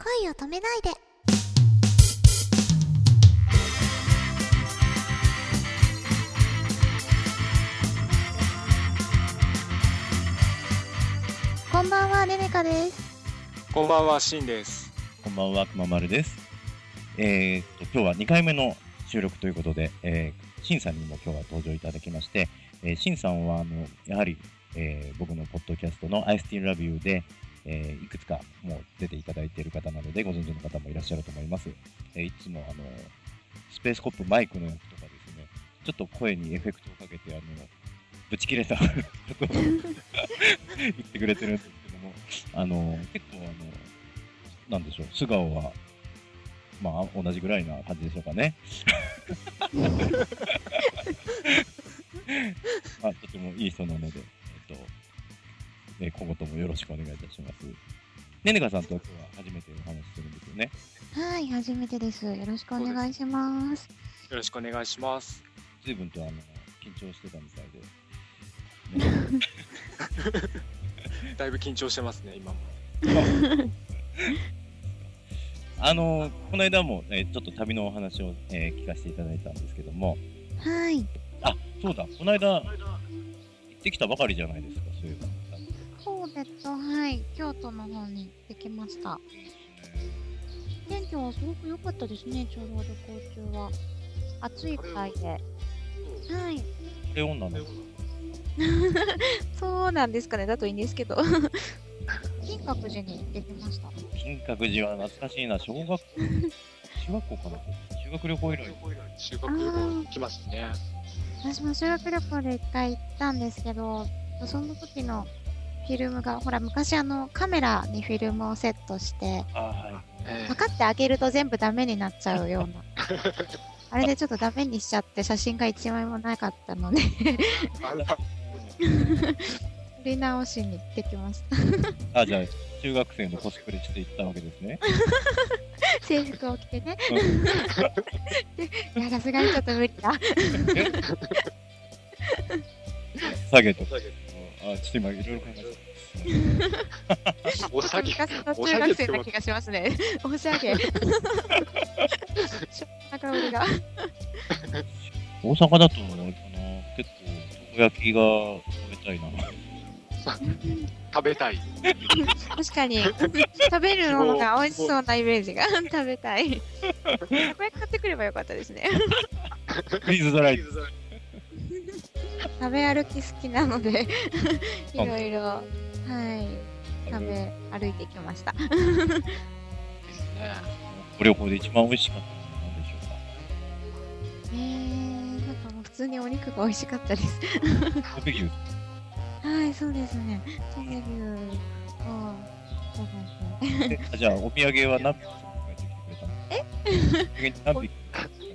恋を止めないでこんばんはねねかですこんばんは、しんです。こんばんは、くままるです。えー、っと、今日は2回目の収録ということで、えー、しんさんにも今日は登場いただきまして、えー、しんさんは、あの、やはり、えー僕のポッドキャストの I Still Love You で、えーいくつかもう出ていただいている方なので、ご存知の方もいらっしゃると思います。えーいつも、あの、スペースコップマイクの役とかですね、ちょっと声にエフェクトをかけて、あの、ぶち切れた ことを言ってくれてるんですけども、あの、結構、あの、なんでしょう、素顔は、まあ、同じぐらいな感じでしょうかね。まあ、とてもいい人なので、えっと、ね、今後ともよろしくお願いいたします。ねねかさんと今日は初めてお話しするんですよね。はい初めてですよろしくお願いしますよろしくお願いします。随分とあの緊張してたみたいで。ね だいぶ緊張してますね、今も。あの、この間も、えーちょっと旅のお話を、えー聞かせていただいたんですけども、はいあ、そうだ、この間、行ってきたばかりじゃないですか、そういえば。そうです。はい。京都の方に行ってきました。天気はすごく良かったですねちょうど旅行中は。暑いくらいで。はい。これ女の そうなんですかね。だといいんですけど。金閣寺に行ってきました。金閣寺は懐かしいな、小学校、中学校かな。修学旅行以来。修学旅行来ますね。私も修学旅行で一回行ったんですけどその時のフィルムがほら昔あのカメラにフィルムをセットしてあはえパカって開けると全部ダメになっちゃうような。あれでちょっとダメにしちゃって写真が一枚もなかったので。撮り直しに行ってきました。い。あ、じゃあ、中学生のコスプレして行ったわけですね。制服を着てね。うん。いやさすがにちょっと無理だ。下げと。か。あ、ちょっと今、いろいろ考えてお下げ。昔の中学生な気がしますね。おしゃげしょな香りが。大阪だと、あれかな、結構、たこ焼きが食べたいな。食べたい。確かに。食べるものが美味しそうなイメージが。食べたい。たこ焼き買ってくればよかったですね。フリーズドライ。食べ歩き好きなので いろいろはい食べ歩いてきました。ですね。ご旅行で一番美味しかったのは何でしょうか？えー、なんかもう普通にお肉が美味しかったです。はいそうですね。トベ牛あそうですね。えあじゃあ、お土産は何匹え？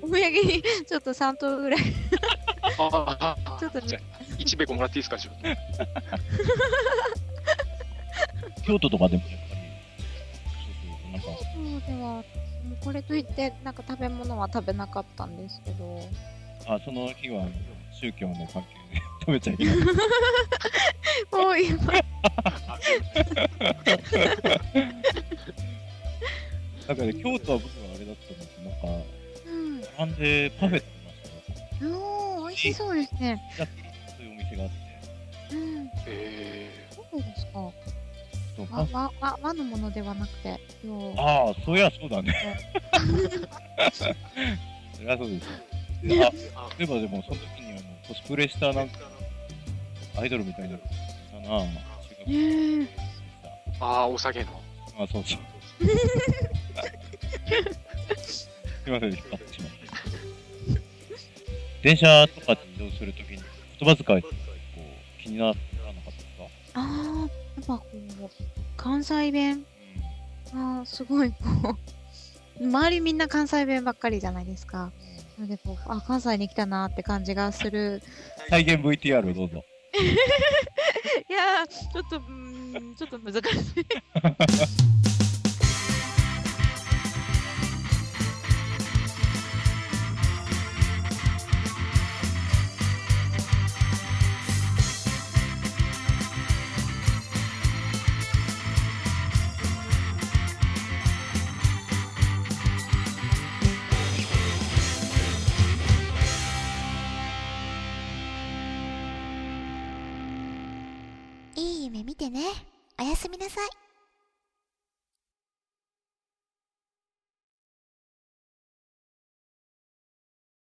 お土産にちょっと3頭ぐらいああ、ちょっとじゃあ、1ベコもらっていいですか、ちょっと。京都とかでもやっぱり、そうそう、なんか、そうではもうこれといってなんか食べ物は食べなかったんですけど。あ、その日は宗教の関係で食べちゃいけない。もう今なんかね、京都は僕はあれだったんですなんか、うん。並んでパフェ食べましたよ。味しそうですね。やそういうお店があって。うん。えそうですか。和和和和のものではなくてああ、そういやそうだね。そりゃそうですあ、ー、あ例えばでも、その時にあのコスプレしたなんか、アイドルみたいな、したな。えー、あー、お下げの。あ、そうそう。すいません、引っ張ってしま。電車とか移動するときに、言葉遣いこう気にならなかったですか。あーやっぱこう関西弁あーすごいこう周りみんな関西弁ばっかりじゃないですか。なのでこうあ関西に来たなって感じがする。再現 VTR をどうぞ。いやーちょっとうーんちょっと難しい いい夢見てね。おやすみなさい。